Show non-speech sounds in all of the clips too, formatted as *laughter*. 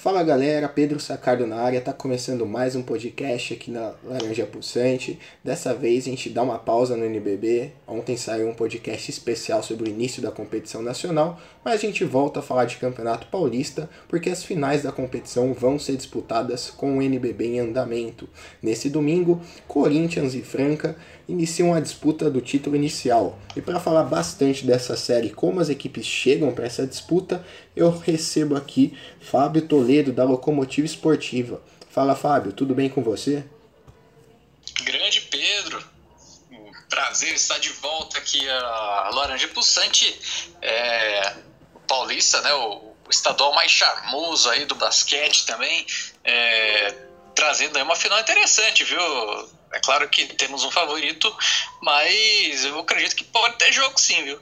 Fala galera, Pedro Sacardo na área, tá começando mais um podcast aqui na Laranja Pulsante. Dessa vez a gente dá uma pausa no NBB. Ontem saiu um podcast especial sobre o início da competição nacional, mas a gente volta a falar de Campeonato Paulista porque as finais da competição vão ser disputadas com o NBB em andamento. Nesse domingo, Corinthians e Franca iniciam a disputa do título inicial. E para falar bastante dessa série, como as equipes chegam para essa disputa, eu recebo aqui Fábio Toledo da Locomotiva Esportiva. Fala Fábio, tudo bem com você? Grande Pedro, prazer estar de volta aqui a Laranja Pulsante, é, paulista, né, o, o, estadual mais charmoso aí do basquete também, é, trazendo aí uma final interessante, viu? É claro que temos um favorito, mas eu acredito que pode ter jogo sim, viu?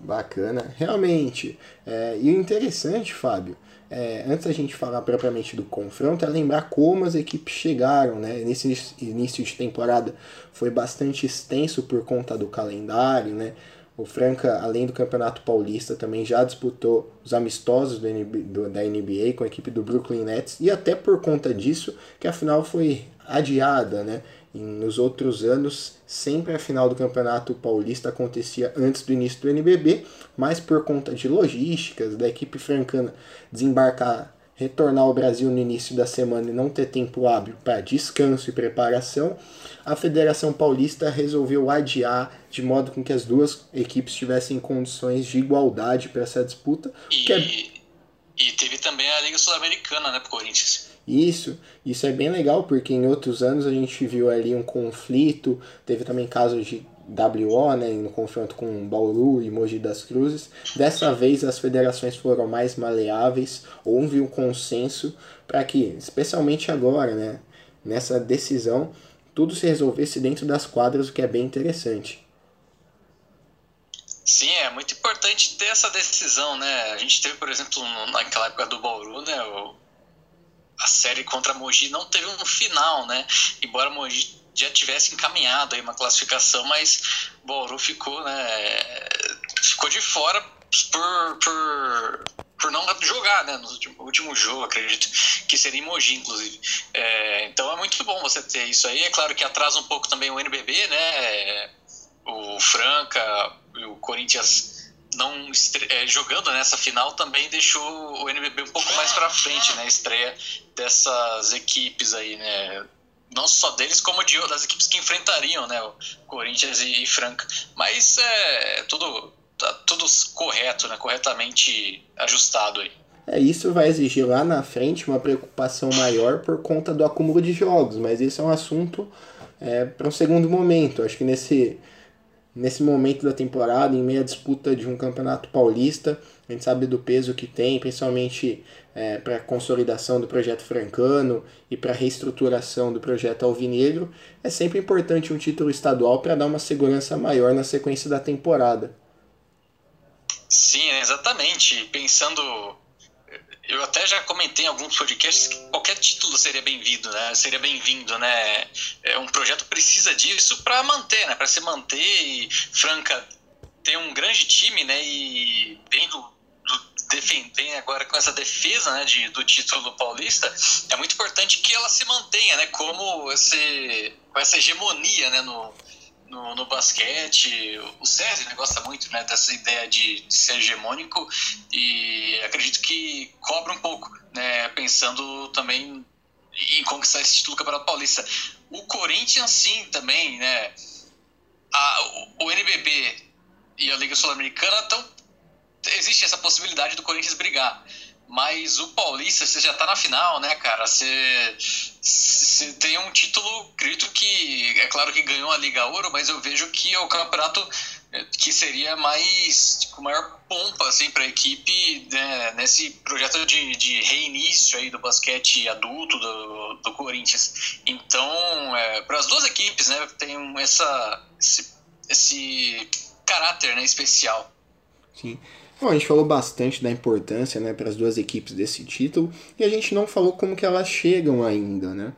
Bacana, realmente. É, e o interessante, Fábio, é, antes da gente falar propriamente do confronto, é lembrar como as equipes chegaram, né? Nesse início de temporada foi bastante extenso por conta do calendário, né? O Franca, além do Campeonato Paulista, também já disputou os amistosos do, do, da NBA com a equipe do Brooklyn Nets e até por conta disso que a final foi adiada, né? E nos outros anos, sempre a final do Campeonato Paulista acontecia antes do início do NBB, mas por conta de logísticas, da equipe francana desembarcar, retornar ao Brasil no início da semana e não ter tempo hábil para descanso e preparação, a Federação Paulista resolveu adiar de modo com que as duas equipes tivessem condições de igualdade para essa disputa. E, é... e teve também a Liga Sul-Americana, né, pro Corinthians. Isso, isso é bem legal porque em outros anos a gente viu ali um conflito, teve também casos de WO, né, no confronto com Bauru e Mogi das Cruzes. Dessa vez as federações foram mais maleáveis, houve um consenso para que, especialmente agora, né, nessa decisão, tudo se resolvesse dentro das quadras, o que é bem interessante. Sim, é muito importante ter essa decisão, né? A gente teve, por exemplo, naquela época do Bauru, né, o a série contra Mogi não teve um final, né? Embora Mogi já tivesse encaminhado aí uma classificação, mas Bauru ficou, né? Ficou de fora por, por, por não jogar, né? No último, último jogo, acredito que seria em Mogi, inclusive. É, então é muito bom você ter isso aí. É claro que atrasa um pouco também o NBB, né? O Franca, o Corinthians não é, jogando nessa final também deixou o NBB um pouco mais para frente, né? A estreia dessas equipes aí, né? Não só deles, como de das equipes que enfrentariam, né? O Corinthians e, e Franca. Mas é tudo tá tudo correto, né? Corretamente ajustado aí. É, isso vai exigir lá na frente uma preocupação maior por conta do acúmulo de jogos, mas isso é um assunto é, para um segundo momento. Acho que nesse nesse momento da temporada, em meio à disputa de um campeonato paulista. A gente sabe do peso que tem, principalmente é, para a consolidação do projeto francano e para a reestruturação do projeto alvinegro. É sempre importante um título estadual para dar uma segurança maior na sequência da temporada. Sim, exatamente. Pensando eu até já comentei em alguns podcasts que qualquer título seria bem-vindo, né? Seria bem-vindo, né? É, um projeto precisa disso para manter, né? Para se manter e Franca tem um grande time, né? E vem do, do agora com essa defesa né, de, do título paulista, é muito importante que ela se mantenha, né? Como esse, com essa hegemonia, né? No, no, no basquete. O César né, gosta muito né, dessa ideia de, de, ser hegemônico e acredito que cobra um pouco, né, pensando também em conquistar esse título do Campeonato Paulista. O Corinthians, sim, também, né? A, o, NBB e a Liga Sul-Americana estão. Existe essa possibilidade do Corinthians brigar. Mas o Paulista, você já tá na final, né, cara? Você, você tem um título, acredito que, é claro que ganhou a Liga Ouro, mas eu vejo que é o campeonato é, que seria mais, tipo, maior pompa, assim, pra equipe, né, nesse projeto de, de reinício aí do basquete adulto do, do Corinthians. Então, é, para as duas equipes, né, tem essa, esse, esse caráter, né, especial. Sim. Bom, a gente falou bastante da importância né, para as duas equipes desse título e a gente não falou como que elas chegam ainda, né?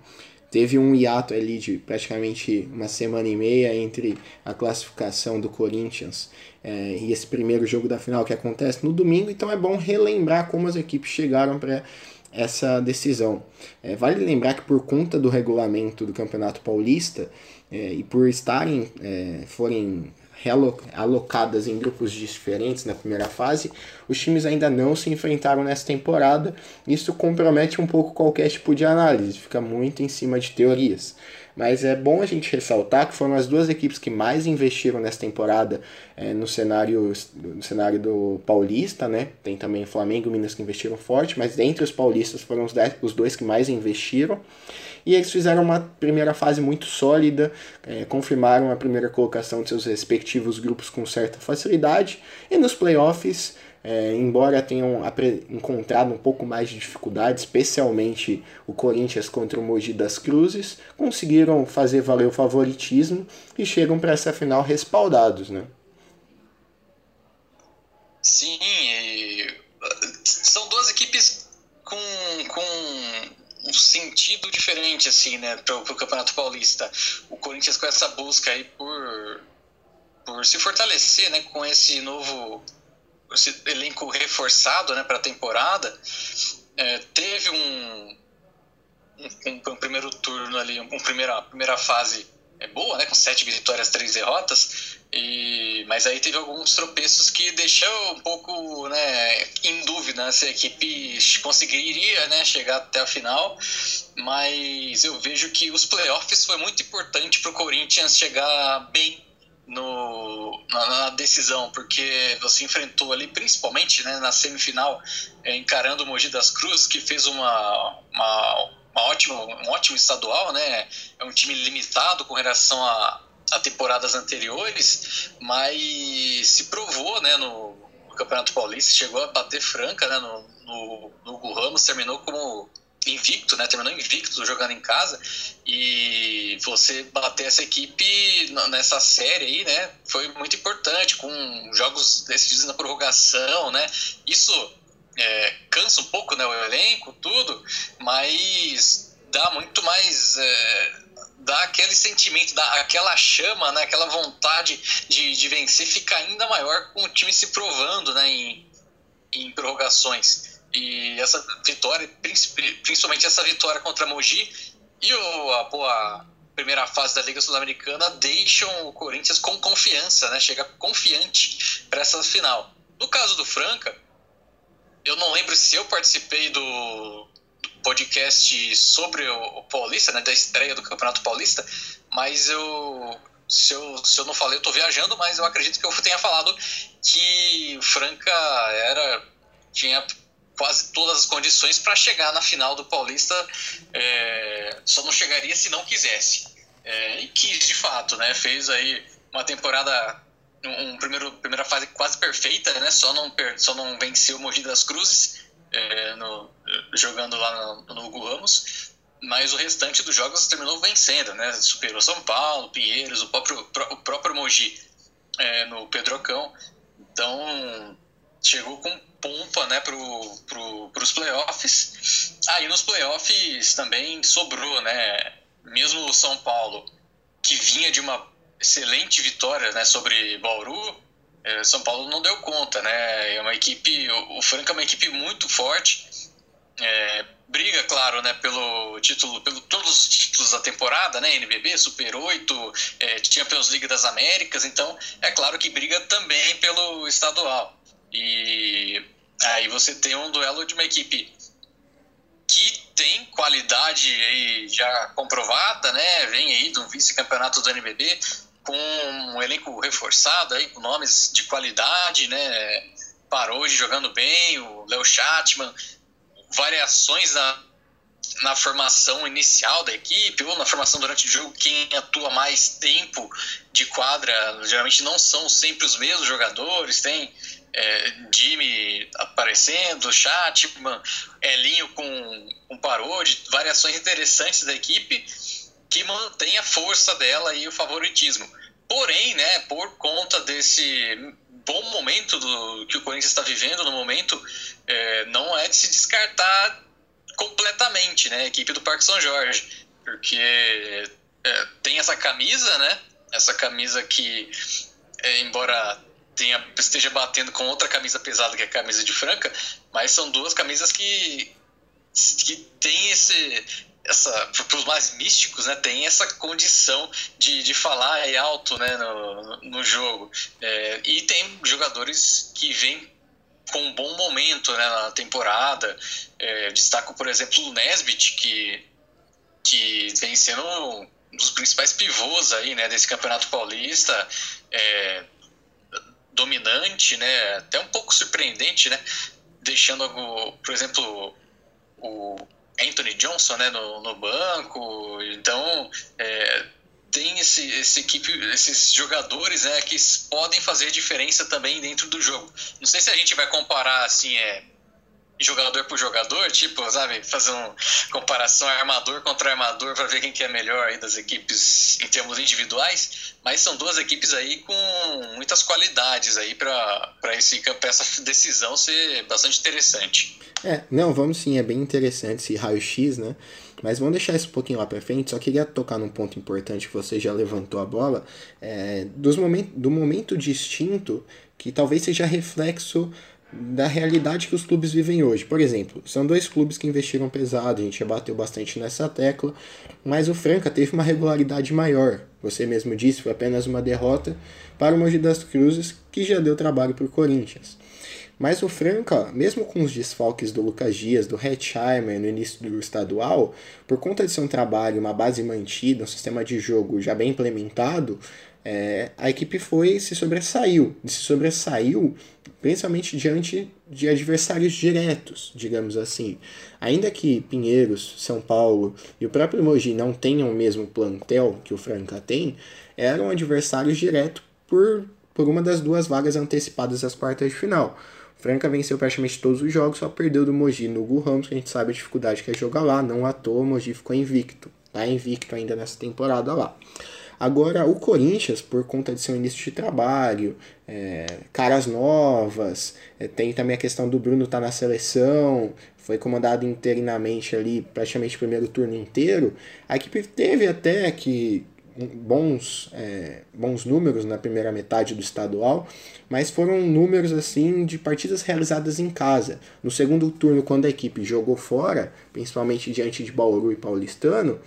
Teve um hiato ali de praticamente uma semana e meia entre a classificação do Corinthians é, e esse primeiro jogo da final que acontece no domingo, então é bom relembrar como as equipes chegaram para essa decisão. É, vale lembrar que por conta do regulamento do Campeonato Paulista é, e por estarem, é, forem alocadas em grupos diferentes na primeira fase, os times ainda não se enfrentaram nessa temporada. Isso compromete um pouco qualquer tipo de análise, fica muito em cima de teorias. Mas é bom a gente ressaltar que foram as duas equipes que mais investiram nessa temporada é, no, cenário, no cenário do Paulista, né? Tem também Flamengo e Minas que investiram forte, mas dentre os paulistas foram os, dez, os dois que mais investiram. E eles fizeram uma primeira fase muito sólida, é, confirmaram a primeira colocação de seus respectivos grupos com certa facilidade. E nos playoffs, é, embora tenham encontrado um pouco mais de dificuldade, especialmente o Corinthians contra o Mogi das Cruzes, conseguiram fazer valer o favoritismo e chegam para essa final respaldados, né? Sim, são duas equipes com, com um sentido diferente, assim, né, pro, pro Campeonato Paulista. O Corinthians com essa busca aí por, por se fortalecer, né, com esse novo esse elenco reforçado, né, para a temporada, é, teve um, um, um, primeiro turno ali, uma primeira, primeira fase é boa, né, com sete vitórias, três derrotas, e, mas aí teve alguns tropeços que deixou um pouco né, em dúvida se a equipe conseguiria né, chegar até a final, mas eu vejo que os playoffs foi muito importante para o Corinthians chegar bem no, na, na, decisão, porque você enfrentou ali, principalmente né, na semifinal, é, encarando o Mogi das Cruzes, que fez uma, uma uma ótima, um ótimo estadual, né? É um time limitado com relação a, a temporadas anteriores, mas se provou, né, no, no Campeonato Paulista, chegou a bater franca, né, no, no, no Hugo Ramos, terminou como invicto, né? Terminou invicto jogando em casa e você bater essa equipe nessa série aí, né? Foi muito importante com jogos decididos na prorrogação, né? Isso é, cansa um pouco né, o elenco, tudo, mas dá muito mais. É, dá aquele sentimento, dá aquela chama, né, aquela vontade de, de vencer fica ainda maior com o time se provando né, em, em prorrogações. E essa vitória, principalmente essa vitória contra Mogi e o, a boa primeira fase da Liga Sul-Americana deixam o Corinthians com confiança, né? Chega confiante para essa final. No caso do Franca, eu não lembro se eu participei do, podcast sobre o, o, Paulista, né, da estreia do Campeonato Paulista, mas eu se, eu se eu não falei, eu estou viajando, mas eu acredito que eu tenha falado que Franca era tinha quase todas as condições para chegar na final do Paulista, é, só não chegaria se não quisesse. É, e quis de fato, né? Fez aí uma temporada um primeiro, primeira fase quase perfeita, né? Só não, só não venceu o Mogi das Cruzes é, no, jogando lá no, no Hugo Ramos, mas o restante dos jogos terminou vencendo, né? Superou São Paulo, Pinheiros, o próprio, o próprio Mogi é, no Pedrocão. Então chegou com pompa né, para pro, os playoffs. Aí nos playoffs também sobrou, né? Mesmo o São Paulo, que vinha de uma excelente vitória né, sobre Bauru, é, São Paulo não deu conta, né? É uma equipe, o Franca é uma equipe muito forte. É, briga, claro, né, pelo título, pelo todos os títulos da temporada, né, NBB, Super 8, é, Champions League das Américas, então é claro que briga também pelo estadual. E aí você tem um duelo de uma equipe que tem qualidade aí já comprovada, né? Vem aí do vice-campeonato do NBB, com um elenco reforçado aí, com nomes de qualidade, né? Parou de jogando bem, o Léo Chatman, variações na, na formação inicial da equipe ou na formação durante o jogo, quem atua mais tempo de quadra, geralmente não são sempre os mesmos jogadores, tem é, Jimmy aparecendo, Chatman, Elinho com, com Parode, variações interessantes da equipe, que mantém a força dela e o favoritismo. Porém, né, por conta desse bom momento do, que o Corinthians está vivendo no momento, é, não é de se descartar completamente né, a equipe do Parque São Jorge, porque é, tem essa camisa, né, essa camisa que, é, embora tenha, esteja batendo com outra camisa pesada que é a camisa de Franca, mas são duas camisas que que tem esse essa para os mais místicos, né, tem essa condição de, de falar alto, né, no, no jogo. É, e tem jogadores que vêm com um bom momento né, na temporada. É, destaco, por exemplo, o Nesbitt, que, que vem sendo um dos principais pivôs aí, né, desse Campeonato Paulista. É, dominante, né, até um pouco surpreendente, né, deixando, por exemplo, o Anthony Johnson né, no, no banco. Então, é, tem esse, esse equipe, esses jogadores né, que podem fazer diferença também dentro do jogo. Não sei se a gente vai comparar assim, é, jogador por jogador, tipo, sabe, fazer uma comparação armador contra armador para ver quem que é melhor aí das equipes em termos individuais, mas são duas equipes aí com muitas qualidades aí para esse para essa decisão ser bastante interessante. É, não, vamos sim, é bem interessante esse raio-x, né? Mas vamos deixar isso um pouquinho lá para frente. Só queria tocar num ponto importante que você já levantou a bola, é, dos moment, do momento distinto que talvez seja reflexo da realidade que os clubes vivem hoje. Por exemplo, são dois clubes que investiram pesado, a gente já bateu bastante nessa tecla, mas o Franca teve uma regularidade maior. Você mesmo disse, foi apenas uma derrota para o Mogi das Cruzes, que já deu trabalho para o Corinthians. Mas o Franca, mesmo com os desfalques do Lucas Dias, do Hetzheimer no início do estadual, por conta de seu trabalho, uma base mantida, um sistema de jogo já bem implementado, é, a equipe foi se sobressaiu. Se sobressaiu principalmente diante de adversários diretos, digamos assim. Ainda que Pinheiros, São Paulo e o próprio Mogi não tenham o mesmo plantel que o Franca tem, eram adversários diretos por, por uma das duas vagas antecipadas às quartas de final. Franca venceu praticamente todos os jogos, só perdeu do Mogi no Gu Ramos, que a gente sabe a dificuldade que é jogar lá. Não à toa, o Mogi ficou invicto. Tá invicto ainda nessa temporada lá. Agora, o Corinthians, por conta de seu início de trabalho, é, caras novas, é, tem também a questão do Bruno estar tá na seleção, foi comandado interinamente ali praticamente o primeiro turno inteiro, a equipe teve até que bons, é, bons números na primeira metade do estadual, mas foram números assim de partidas realizadas em casa. No segundo turno, quando a equipe jogou fora, principalmente diante de Bauru e Paulistano,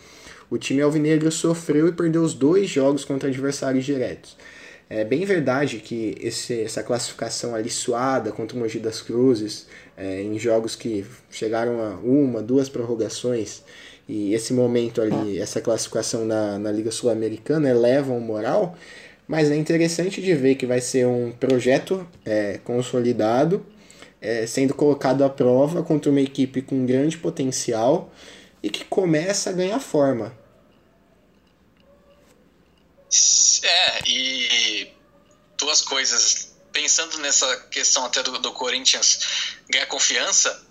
o time alvinegro sofreu e perdeu os dois jogos contra adversários diretos. É bem verdade que esse, essa classificação ali suada contra o Mogi das Cruzes, é, em jogos que chegaram a uma, duas prorrogações, e esse momento ali, essa classificação na, na Liga Sul-Americana eleva o moral, mas é interessante de ver que vai ser um projeto é, consolidado, é, sendo colocado à prova contra uma equipe com grande potencial e que começa a ganhar forma. É, e duas coisas. Pensando nessa questão até do, do Corinthians ganhar confiança,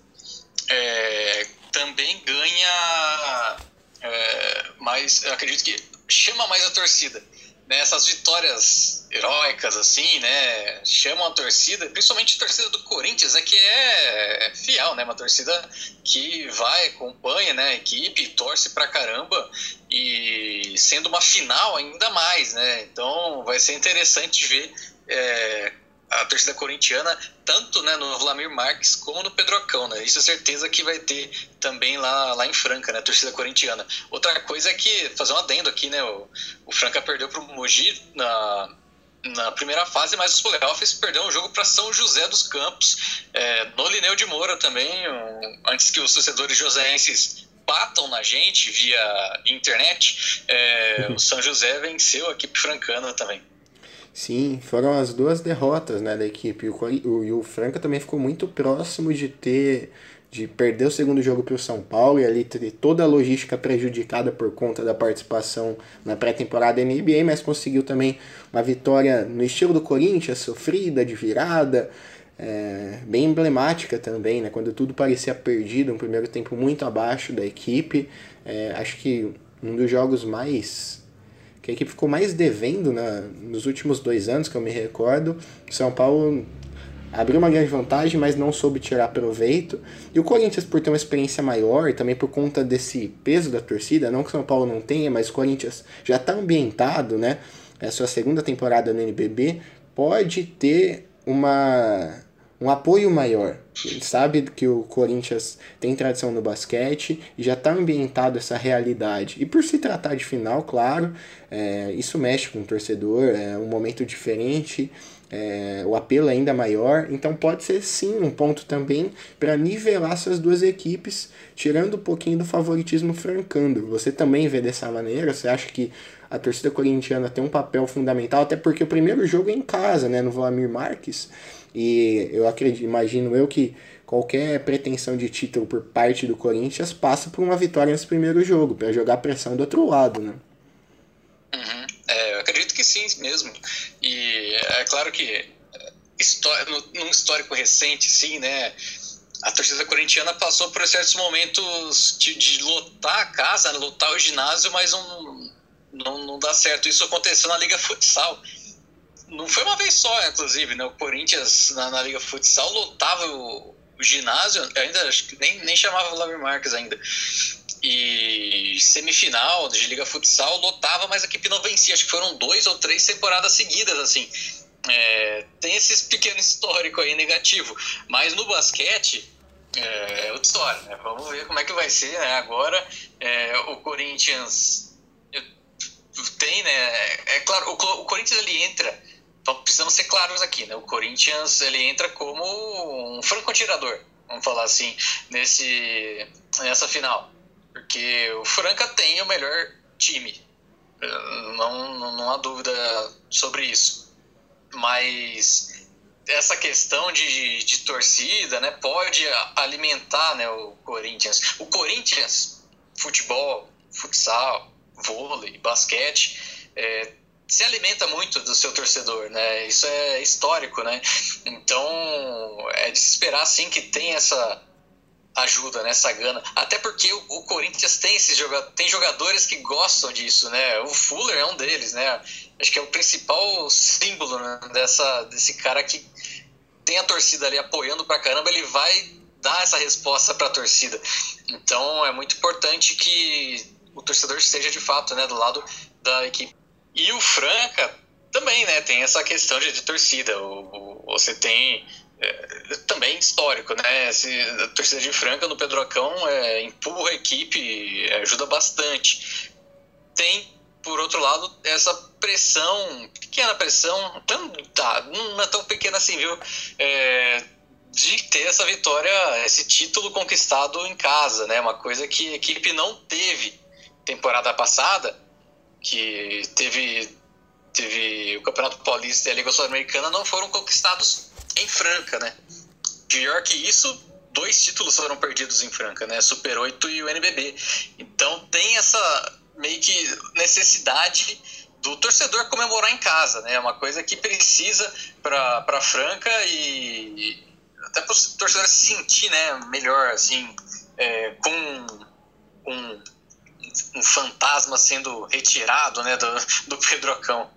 é, também ganha é, mais. Acredito que chama mais a torcida. Né? Essas vitórias heróicas, assim, né? Chamam a torcida, principalmente a torcida do Corinthians, é que é fiel, né? Uma torcida que vai, acompanha né? a equipe, torce pra caramba e sendo uma final ainda mais, né? Então vai ser interessante ver é, a torcida corintiana, tanto né, no Vladimir Marques como no Pedrocão, né? Isso é certeza que vai ter também lá, lá em Franca, né? A torcida corintiana. Outra coisa é que, fazer um adendo aqui, né? O, o Franca perdeu para o Mogi na, na primeira fase, mas os playoffs perdeu um jogo para São José dos Campos, é, no Lineu de Moura também, um, antes que os torcedores joseenses batam na gente via internet, é, o São José venceu a equipe francana também. Sim, foram as duas derrotas né, da equipe. O, o, o Franca também ficou muito próximo de ter de perder o segundo jogo para o São Paulo e ali ter toda a logística prejudicada por conta da participação na pré-temporada NBA, mas conseguiu também uma vitória no estilo do Corinthians, sofrida, de virada, é, bem emblemática também, né? quando tudo parecia perdido, um primeiro tempo muito abaixo da equipe. É, acho que um dos jogos mais que a equipe ficou mais devendo na, nos últimos dois anos, que eu me recordo. São Paulo abriu uma grande vantagem, mas não soube tirar proveito. E o Corinthians, por ter uma experiência maior, e também por conta desse peso da torcida, não que São Paulo não tenha, mas o Corinthians já está ambientado, né? É a sua segunda temporada no NBB, pode ter uma um apoio maior. Ele sabe que o Corinthians tem tradição no basquete e já está ambientado essa realidade. E por se tratar de final, claro, é, isso mexe com o torcedor, é um momento diferente, é, o apelo é ainda maior. Então pode ser sim um ponto também para nivelar essas duas equipes, tirando um pouquinho do favoritismo francando. Você também vê dessa maneira? Você acha que a torcida corintiana tem um papel fundamental, até porque o primeiro jogo é em casa, né, no Vladimir Marques. E eu acredito, imagino eu que qualquer pretensão de título por parte do Corinthians passa por uma vitória nesse primeiro jogo, para jogar pressão do outro lado, né? Uhum. É, eu acredito que sim mesmo. E é claro que é, num histórico recente, sim, né? A torcida corintiana passou por certos momentos de, de lotar a casa, lotar o ginásio, mas não, não, não dá certo. Isso aconteceu na Liga Futsal não foi uma vez só, inclusive, né? O Corinthians na, na Liga Futsal lotava o, o, ginásio, ainda acho que nem, nem chamava Vladimir Marques ainda. E semifinal de Liga Futsal lotava, mas a equipe não vencia. Acho que foram dois ou três temporadas seguidas, assim. É, tem esse pequeno histórico aí negativo. Mas no basquete, é, é outra história, né? Vamos ver como é que vai ser, né? Agora, é, o Corinthians tem, né? É claro, o, o Corinthians ele entra então, precisamos ser claros aqui, né? O Corinthians ele entra como um franco-atirador, vamos falar assim, nesse, nessa final. Porque o Franca tem o melhor time. Não, não, não há dúvida sobre isso. Mas essa questão de, de torcida né, pode alimentar né, o Corinthians. O Corinthians, futebol, futsal, vôlei, basquete, é, se alimenta muito do seu torcedor, né? Isso é histórico, né? Então é de se esperar sim que tem essa ajuda, né? Essa gana. Até porque o, o Corinthians tem esses jogadores, tem jogadores que gostam disso, né? O Fuller é um deles, né? Acho que é o principal símbolo né? dessa desse cara que tem a torcida ali apoiando pra caramba, ele vai dar essa resposta para a torcida. Então é muito importante que o torcedor esteja de fato, né, do lado da equipe e o Franca também, né? Tem essa questão de, de torcida. O, o, você tem é, também histórico, né? Esse, a torcida de Franca no Pedrocão é, empurra a equipe, ajuda bastante. Tem, por outro lado, essa pressão, pequena pressão, tão, tá, não é tão pequena assim, viu? É, de ter essa vitória, esse título conquistado em casa, né? Uma coisa que a equipe não teve temporada passada que teve, teve o Campeonato Paulista e a Liga Sul-Americana não foram conquistados em Franca, né? Pior que isso, dois títulos foram perdidos em Franca, né? Super 8 e o NBB. Então tem essa meio que necessidade do torcedor comemorar em casa, né? É uma coisa que precisa para Franca e até para o torcedor se sentir, né, melhor assim, é, com, com um fantasma sendo retirado né, do, do Pedrocão.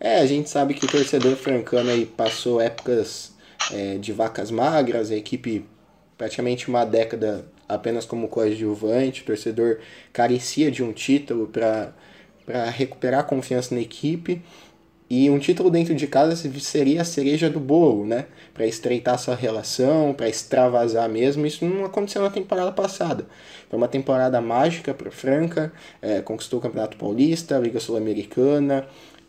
É, a gente sabe que o torcedor francano aí passou épocas é, de vacas magras, a equipe praticamente uma década apenas como coadjuvante, o torcedor carecia de um título para recuperar a confiança na equipe. E um título dentro de casa seria a cereja do bolo, né? Para estreitar sua relação, para extravasar mesmo. Isso não aconteceu na temporada passada. Foi uma temporada mágica para Franca, é, conquistou o Campeonato Paulista, a Liga Sul-Americana,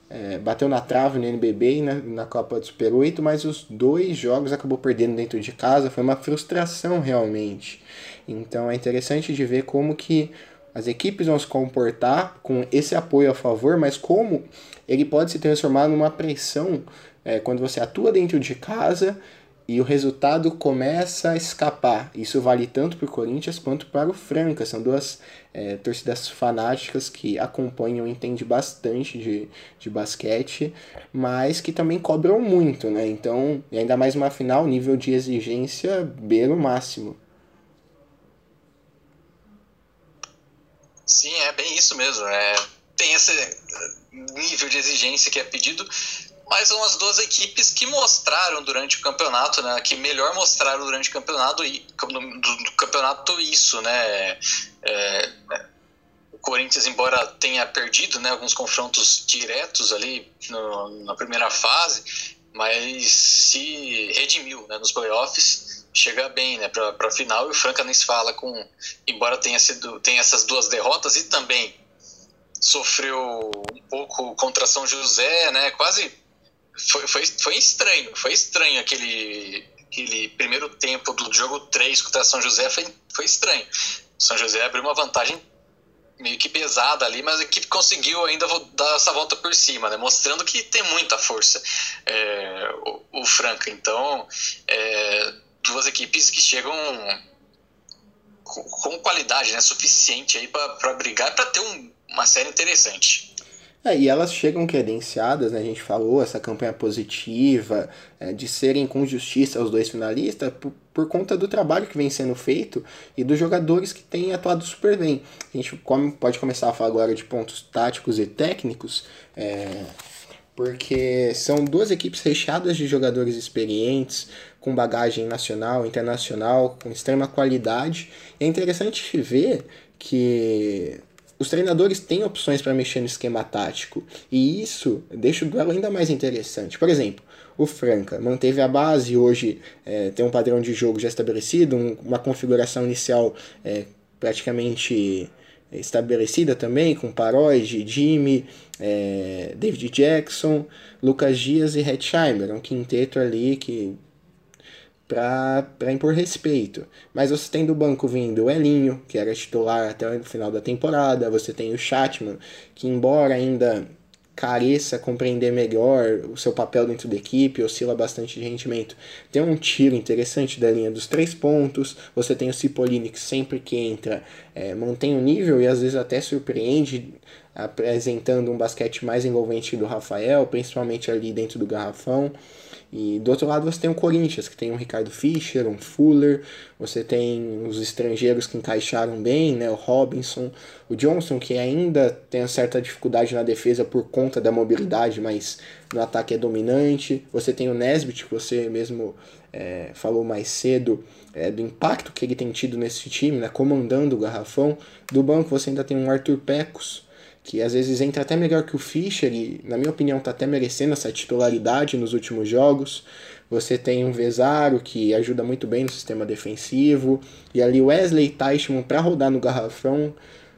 é, bateu na trave no NBB e na, na Copa do Super 8, mas os dois jogos acabou perdendo dentro de casa. Foi uma frustração realmente. Então é interessante de ver como que as equipes vão se comportar com esse apoio a favor, mas como ele pode se transformar numa pressão é, quando você atua dentro de casa e o resultado começa a escapar. Isso vale tanto para o Corinthians quanto para o Franca. São duas é, torcidas fanáticas que acompanham entendem bastante de, de basquete, mas que também cobram muito, né? Então, ainda mais uma final, nível de exigência beira o máximo. Sim, é bem isso mesmo. É, tem esse nível de exigência que é pedido, mas são as duas equipes que mostraram durante o campeonato, né? Que melhor mostraram durante o campeonato, do, do campeonato isso, né? É, o Corinthians, embora tenha perdido né, alguns confrontos diretos ali no, na primeira fase, mas se redimiu né, nos playoffs, chega bem né, para a final e o Franca nem se fala com, embora tenha sido tenha essas duas derrotas e também sofreu um pouco contra São José, né, quase foi, foi, foi estranho, foi estranho aquele, aquele primeiro tempo do jogo 3 contra São José, foi, foi estranho. São José abriu uma vantagem meio que pesada ali, mas a equipe conseguiu ainda dar essa volta por cima, né? mostrando que tem muita força é, o, o, Franca. Então, é, duas equipes que chegam com, com qualidade né? suficiente para brigar, para ter um, uma série interessante. É, e elas chegam credenciadas, né, a gente falou, essa campanha positiva, é, de serem com justiça os dois finalistas, por, por, conta do trabalho que vem sendo feito e dos jogadores que têm atuado super bem. A gente come, pode começar a falar agora de pontos táticos e técnicos, é, porque são duas equipes recheadas de jogadores experientes, com bagagem nacional, internacional, com extrema qualidade. é interessante ver que os treinadores têm opções para mexer no esquema tático e isso deixa o duelo ainda mais interessante. Por exemplo, o Franca manteve a base, hoje é, tem um padrão de jogo já estabelecido, um, uma configuração inicial é, praticamente estabelecida também, com Paróide, Jimmy, é, David Jackson, Lucas Dias e Hetzheimer, um quinteto ali que para impor respeito. Mas você tem do banco vindo o Elinho, que era titular até o final da temporada, você tem o Chatman, que embora ainda careça compreender melhor o seu papel dentro da equipe, oscila bastante de rendimento. Tem um tiro interessante da linha dos três pontos, você tem o Cipollini que sempre que entra é, mantém o nível e às vezes até surpreende apresentando um basquete mais envolvente do Rafael, principalmente ali dentro do garrafão. E do outro lado você tem o Corinthians, que tem um Ricardo Fischer, um Fuller, você tem os estrangeiros que encaixaram bem, né, o Robinson, o Johnson, que ainda tem uma certa dificuldade na defesa por conta da mobilidade, mas no ataque é dominante. Você tem o Nesbitt, que você mesmo é, falou mais cedo, é, do impacto que ele tem tido nesse time, né, comandando o garrafão. Do banco você ainda tem um Arthur Pecos, que às vezes entra até melhor que o Fischer e, na minha opinião, está até merecendo essa titularidade nos últimos jogos. Você tem um Vesaro que ajuda muito bem no sistema defensivo. E ali Wesley Teichmann para rodar no garrafão,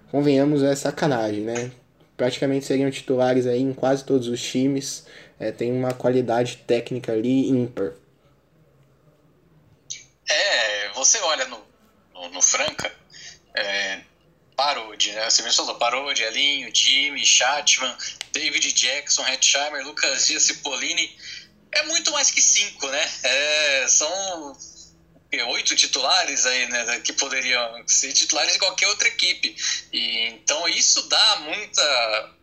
convenhamos, é sacanagem, né? Praticamente seriam titulares aí em quase todos os times. É, tem uma qualidade técnica ali ímpar. É, você olha no, no, no Franca, é, Parode, né? Você mencionou Parode, Elinho, Jimmy, Chatman, David Jackson, Hetzheimer, Lucas Dias, Cipollini. É muito mais que cinco, né? É, são oito titulares aí, né? Que poderiam ser titulares de qualquer outra equipe. E, então isso dá muita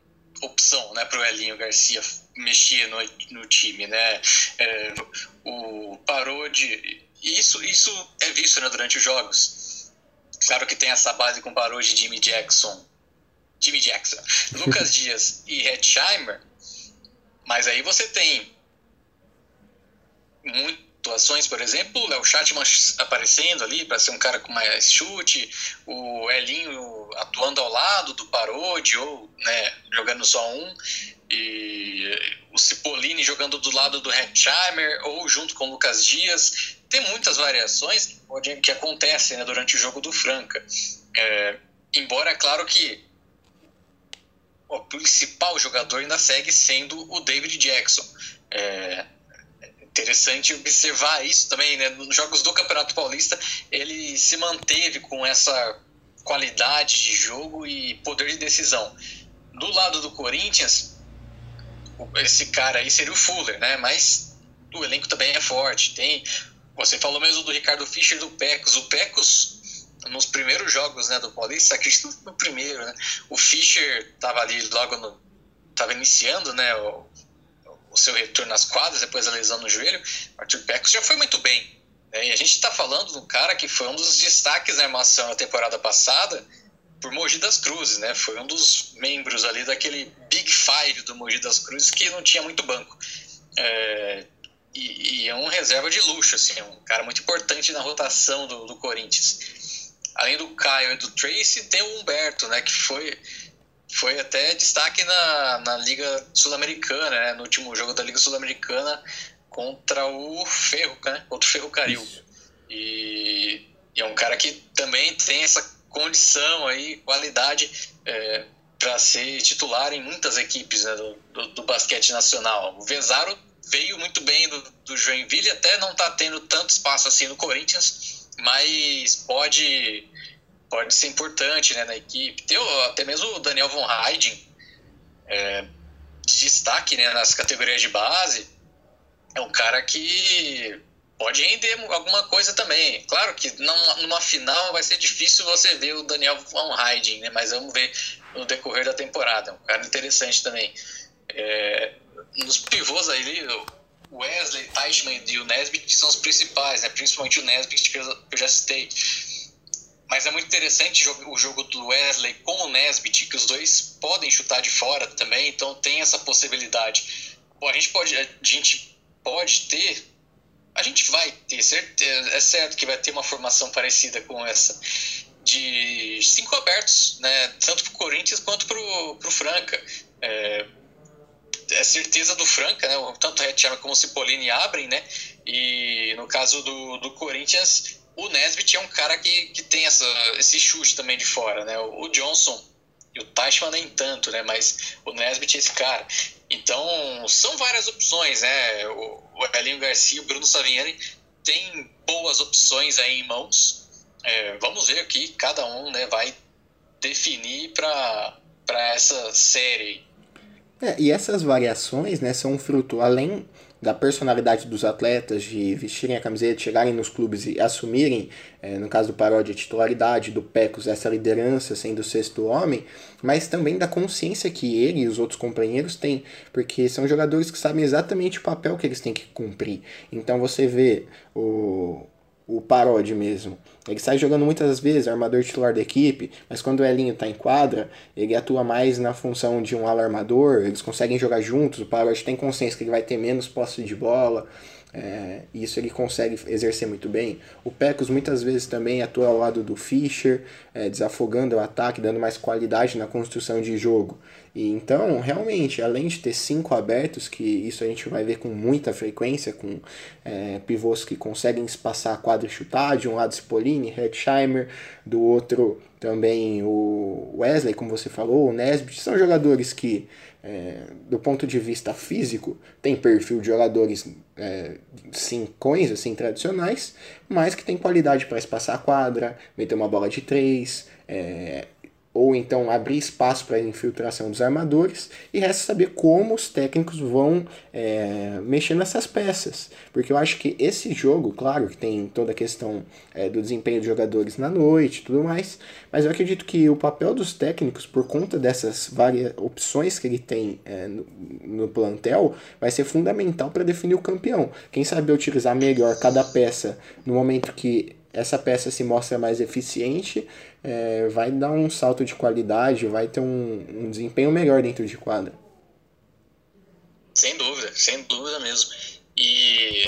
opção, né, para o Elinho Garcia mexer no, no time, né? É, o Parode, isso, isso é visto né, durante os jogos Claro que tem essa base com parou de Jimmy Jackson, Jimmy Jackson, *laughs* Lucas Dias e Hetzheimer, mas aí você tem muitas atuações, por exemplo, o Léo Chatman aparecendo ali para ser um cara com mais chute, o Elinho atuando ao lado do Parodi ou né, jogando só um, e o Cipollini jogando do lado do Hetzheimer ou junto com o Lucas Dias tem muitas variações que, acontecem né, durante o jogo do Franca. É, embora, é claro que o principal jogador ainda segue sendo o David Jackson. É interessante observar isso também, né? Nos jogos do Campeonato Paulista, ele se manteve com essa qualidade de jogo e poder de decisão. Do lado do Corinthians, esse cara aí seria o Fuller, né? Mas o elenco também é forte. Tem você falou mesmo do Ricardo Fischer do Pecos. O Pecos, nos primeiros jogos né, do Paulista, acredito no primeiro, né? O Fischer estava ali logo no. estava iniciando né, o, o seu retorno nas quadras, depois da lesão no joelho. O Arthur Pecos já foi muito bem. Né? E a gente está falando do cara que foi um dos destaques da armação na temporada passada por Mogi das Cruzes, né? Foi um dos membros ali daquele Big Five do Mogi das Cruzes que não tinha muito banco. É, e, e, é um reserva de luxo, assim, é um cara muito importante na rotação do, do Corinthians. Além do Caio e do Tracy, tem o Humberto, né, que foi, foi até destaque na, na Liga Sul-Americana, né, no último jogo da Liga Sul-Americana, contra o Ferro, né? Contra o Ferro Caril. E, e, é um cara que também tem essa condição aí, qualidade é, para ser titular em muitas equipes né, do, do, do, basquete nacional. O Vezaro veio muito bem do, do Joinville, até não está tendo tanto espaço assim no Corinthians, mas pode pode ser importante né, na equipe. Tem até mesmo o Daniel Von Heiden, é, de destaque né, nas categorias de base. É um cara que pode render alguma coisa também. Claro que numa, numa final vai ser difícil você ver o Daniel Von Heiden, né, mas vamos ver no decorrer da temporada. É um cara interessante também. É, nos pivôs aí, o Wesley, Teichmann e o Nesbitt são os principais, né? principalmente o Nesbitt que eu já citei. Mas é muito interessante o jogo do Wesley com o Nesbitt, que os dois podem chutar de fora também, então tem essa possibilidade. Pô, a gente pode, a gente pode ter, a gente vai ter, certeza, é certo que vai ter uma formação parecida com essa, de cinco abertos, né, tanto para o Corinthians quanto para o Franca. É, é certeza do Franca, né? Tanto o como o Cipollini abrem, né? E no caso do, do Corinthians, o Nesbitt é um cara que, que tem essa, esse chute também de fora, né? O, Johnson e o Teichmann nem tanto, né? Mas o Nesbitt é esse cara. Então, são várias opções, né? O, Elinho Garcia e o Bruno Saviani têm boas opções aí em mãos. É, vamos ver o que cada um né, vai definir para essa série. É, e essas variações né, são fruto, além da personalidade dos atletas de vestirem a camiseta, chegarem nos clubes e assumirem, é, no caso do Paródia, a titularidade, do Pecos, essa liderança sendo o sexto homem, mas também da consciência que ele e os outros companheiros têm, porque são jogadores que sabem exatamente o papel que eles têm que cumprir. Então você vê o, o Parodi mesmo. Ele sai jogando muitas vezes, armador titular da equipe, mas quando o Elinho está em quadra, ele atua mais na função de um alarmador, eles conseguem jogar juntos, o Parodi tem consciência que ele vai ter menos posse de bola, é, isso ele consegue exercer muito bem. O Pecos muitas vezes também atua ao lado do Fischer, é, desafogando o ataque, dando mais qualidade na construção de jogo. E então, realmente, além de ter cinco abertos, que isso a gente vai ver com muita frequência, com é, pivôs que conseguem espaçar a quadra e chutar, de um lado Spolini, Hetzheimer, do outro também o Wesley, como você falou, o Nesbitt, são jogadores que, é, do ponto de vista físico, têm perfil de jogadores é, cincões, assim, tradicionais, mas que tem qualidade para espaçar a quadra, meter uma bola de três, é, ou então abrir espaço para a infiltração dos armadores, e resta saber como os técnicos vão é, mexer nessas peças. Porque eu acho que esse jogo, claro que tem toda a questão é, do desempenho dos jogadores na noite e tudo mais, mas eu acredito que o papel dos técnicos, por conta dessas várias opções que ele tem é, no, no plantel, vai ser fundamental para definir o campeão. Quem sabe utilizar melhor cada peça no momento que essa peça se mostra mais eficiente, é, vai dar um salto de qualidade, vai ter um, um desempenho melhor dentro de quadra. Sem dúvida, sem dúvida mesmo. E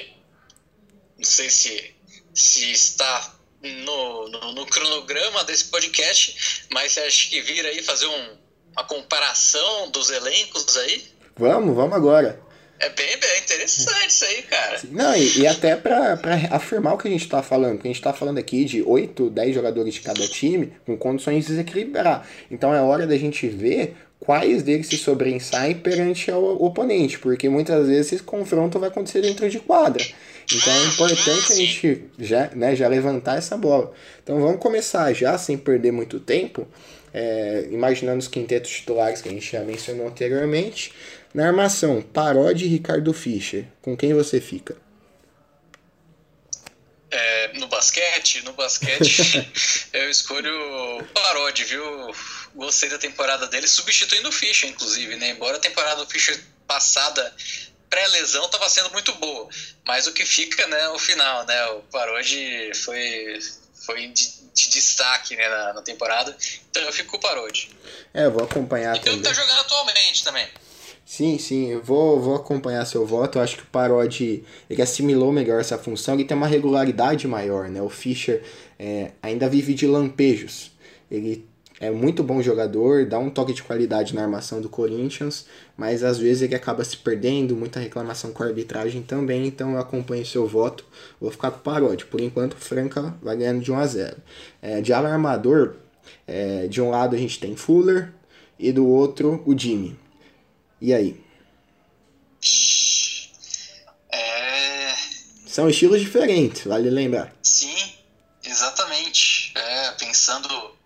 não sei se, se está no, no, no cronograma desse podcast, mas você acha que vir aí fazer um, uma comparação dos elencos aí? Vamos, vamos agora. É bem, bem interessante isso aí, cara. Não, e, e até para afirmar o que a gente tá falando, porque a gente tá falando aqui de 8, 10 jogadores de cada time com condições de desequilibrar. Então é hora da gente ver quais deles se sobressaem perante o oponente, porque muitas vezes esse confronto vai acontecer dentro de quadra. Então é importante a gente já, né, já levantar essa bola. Então vamos começar já, sem perder muito tempo, é, imaginando os quintetos titulares que a gente já mencionou anteriormente. Na armação, Parodi e Ricardo Fischer. Com quem você fica? É, no basquete, no basquete *laughs* eu escolho o Parodi, viu? Gostei da temporada dele, substituindo o Fischer, inclusive, né? Embora a temporada do Fischer passada pré-lesão estava sendo muito boa, mas o que fica, né, o final, né? O Parodi foi foi de, de destaque né, na, na, temporada, então eu fico com o Parodi. É, eu vou acompanhar e também. E tá jogando atualmente também. Sim, sim, eu vou, vou acompanhar seu voto. Eu acho que o Parodi ele assimilou melhor essa função, ele tem uma regularidade maior, né? O Fischer é, ainda vive de lampejos. Ele é muito bom jogador, dá um toque de qualidade na armação do Corinthians, mas às vezes ele acaba se perdendo, muita reclamação com a arbitragem também, então eu acompanho seu voto, vou ficar com o paródio. Por enquanto, o Franca vai ganhando de 1 a 0 é, De ala armador, é, de um lado a gente tem Fuller e do outro o Jimmy. E aí? É... São estilos diferentes, vale lembrar. Sim, exatamente. É, pensando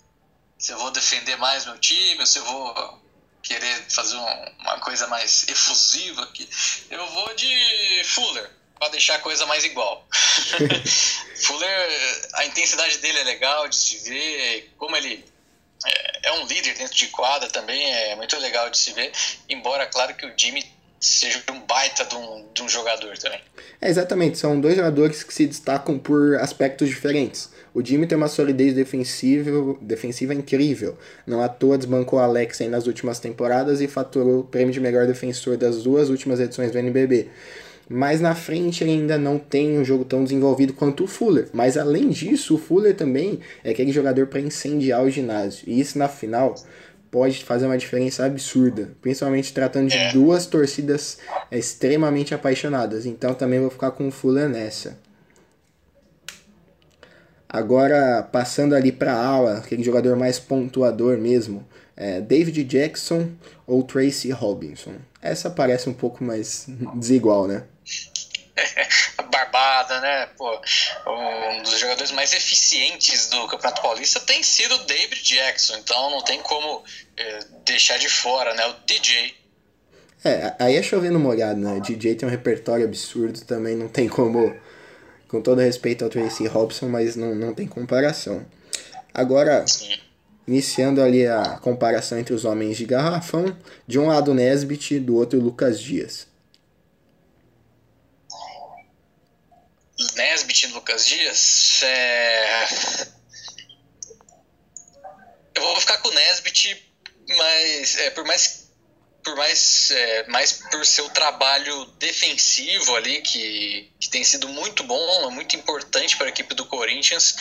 se eu vou defender mais meu time, se eu vou querer fazer uma coisa mais efusiva aqui, eu vou de Fuller, para deixar a coisa mais igual. *laughs* Fuller, a intensidade dele é legal de se ver, como ele é, é um líder dentro de quadra também, é muito legal de se ver, embora, claro, que o Jimmy seja um baita de um, de um jogador também. É, exatamente, são dois jogadores que se destacam por aspectos diferentes. O Jimmy tem uma solidez defensiva, defensiva incrível. Não à toa desbancou o Alex nas últimas temporadas e faturou o prêmio de melhor defensor das duas últimas edições do NBB. Mas na frente ainda não tem um jogo tão desenvolvido quanto o Fuller. Mas além disso, o Fuller também é aquele jogador para incendiar o ginásio. E isso na final pode fazer uma diferença absurda, principalmente tratando de é. duas torcidas extremamente apaixonadas. Então também vou ficar com o Fuller nessa. Agora, passando ali para a ala, aquele jogador mais pontuador mesmo, é David Jackson ou Tracy Robinson. Essa parece um pouco mais desigual, né? *laughs* Barbada, né? Pô, um dos jogadores mais eficientes do Campeonato Paulista tem sido o David Jackson, então não tem como é, deixar de fora, né? O DJ. É, aí é chovendo molhado, né? O DJ tem um repertório absurdo também, não tem como com todo respeito ao Tracy Robson, mas não, não tem comparação. Agora, iniciando ali a comparação entre os homens de garrafão, de um lado Nesbit, do outro Lucas Dias. Nesbit e Lucas Dias, é... eu vou ficar com o Nesbit, mas é, por mais por mais, é, mais por seu trabalho defensivo ali, que, que tem sido muito bom, é muito importante para a equipe do Corinthians,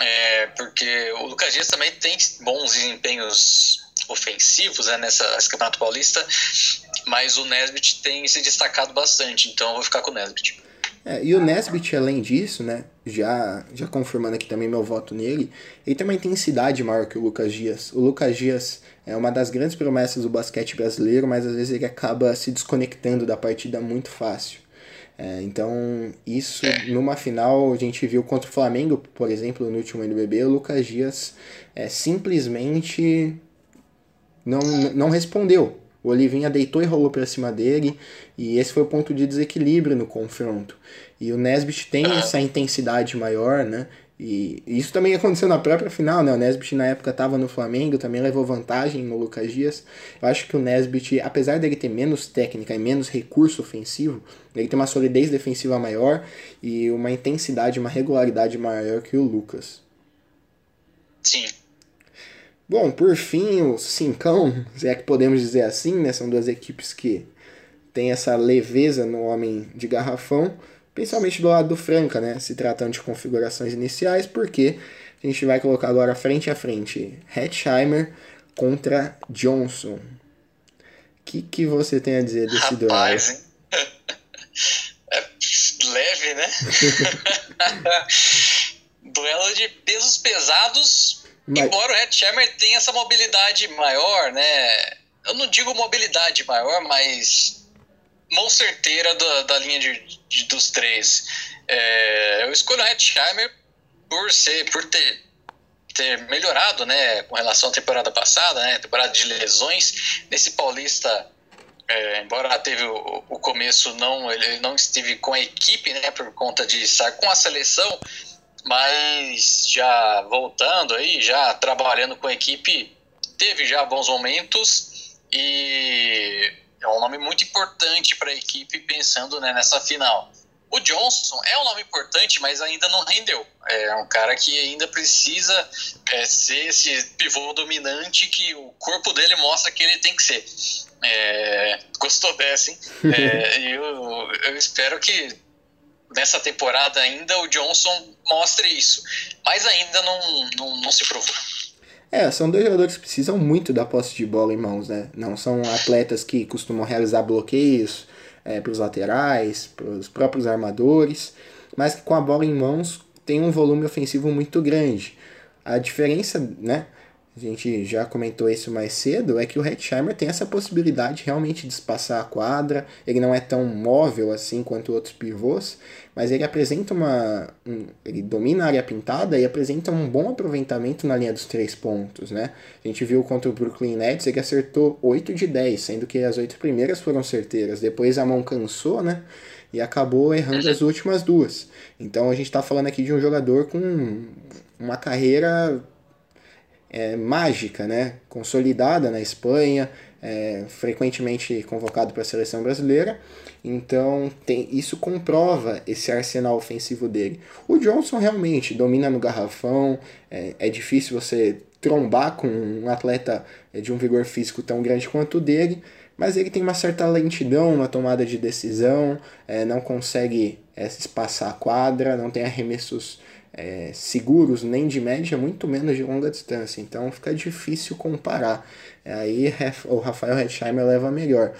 é, porque o Lucas Dias também tem bons desempenhos ofensivos né, nessa, nesse Campeonato Paulista, mas o Nesbit tem se destacado bastante, então eu vou ficar com o Nesbit. É, e o Nesbit, além disso, né, já, já confirmando aqui também meu voto nele, ele tem uma intensidade maior que o Lucas Dias. O Lucas Dias é uma das grandes promessas do basquete brasileiro, mas às vezes ele acaba se desconectando da partida muito fácil. É, então, isso numa final a gente viu contra o Flamengo, por exemplo, no último NBB, o Lucas Dias é, simplesmente não, não respondeu. O Olivinha deitou e rolou para cima dele, e esse foi o ponto de desequilíbrio no confronto. E o Nesbitt tem essa intensidade maior, né? E isso também aconteceu na própria final, né? O Nesbitt na época estava no Flamengo, também levou vantagem no Lucas Dias. Eu acho que o Nesbitt, apesar dele ter menos técnica e menos recurso ofensivo, ele tem uma solidez defensiva maior e uma intensidade, uma regularidade maior que o Lucas. Sim. Bom, por fim, o Cincão, se é que podemos dizer assim, né? São duas equipes que têm essa leveza no homem de garrafão principalmente do lado do Franca, né? Se tratando de configurações iniciais, porque a gente vai colocar agora frente a frente Hetzheimer contra Johnson. O que, que você tem a dizer desse Rapaz, duelo? *laughs* É leve, né? *laughs* duelo de pesos pesados, Mas... embora o Hetzheimer tenha essa mobilidade maior, né? Eu não digo mobilidade maior, mas mão certeira da, da linha de, de dos três. É, eu escolho o Hetzheimer por ser, por ter, ter melhorado, né, com relação à temporada passada, né, temporada de lesões. Nesse Paulista, é, embora teve o, o, começo não, ele não esteve com a equipe, né, por conta de estar com a seleção, mas já voltando aí, já trabalhando com a equipe, teve já bons momentos e é um nome muito importante para a equipe pensando né, nessa final. O Johnson é um nome importante, mas ainda não rendeu. É um cara que ainda precisa é, ser esse pivô dominante que o corpo dele mostra que ele tem que ser. É, gostou dessa, hein? *laughs* É, eu, eu espero que nessa temporada ainda o Johnson mostre isso. Mas ainda não, não, não se provou. É, são dois jogadores que precisam muito da posse de bola em mãos, né? Não são atletas que costumam realizar bloqueios é, para os laterais, para os próprios armadores, mas que com a bola em mãos tem um volume ofensivo muito grande. A diferença, né? a gente já comentou isso mais cedo, é que o Hetzheimer tem essa possibilidade realmente de espaçar a quadra, ele não é tão móvel assim quanto outros pivôs, mas ele apresenta uma. Um, ele domina a área pintada e apresenta um bom aproveitamento na linha dos três pontos, né? A gente viu contra o Brooklyn Nets, ele acertou 8 de 10, sendo que as oito primeiras foram certeiras. Depois a mão cansou, né? E acabou errando as últimas duas. Então a gente está falando aqui de um jogador com uma carreira é, mágica, né? consolidada na Espanha, é, frequentemente convocado para a seleção brasileira. Então tem, isso comprova esse arsenal ofensivo dele. O Johnson realmente domina no garrafão, é, é difícil você trombar com um atleta é, de um vigor físico tão grande quanto o dele, mas ele tem uma certa lentidão na tomada de decisão, é, não consegue é, espaçar a quadra, não tem arremessos é, seguros, nem de média, muito menos de longa distância. Então fica difícil comparar. Aí o Rafael Hetzheimer leva melhor.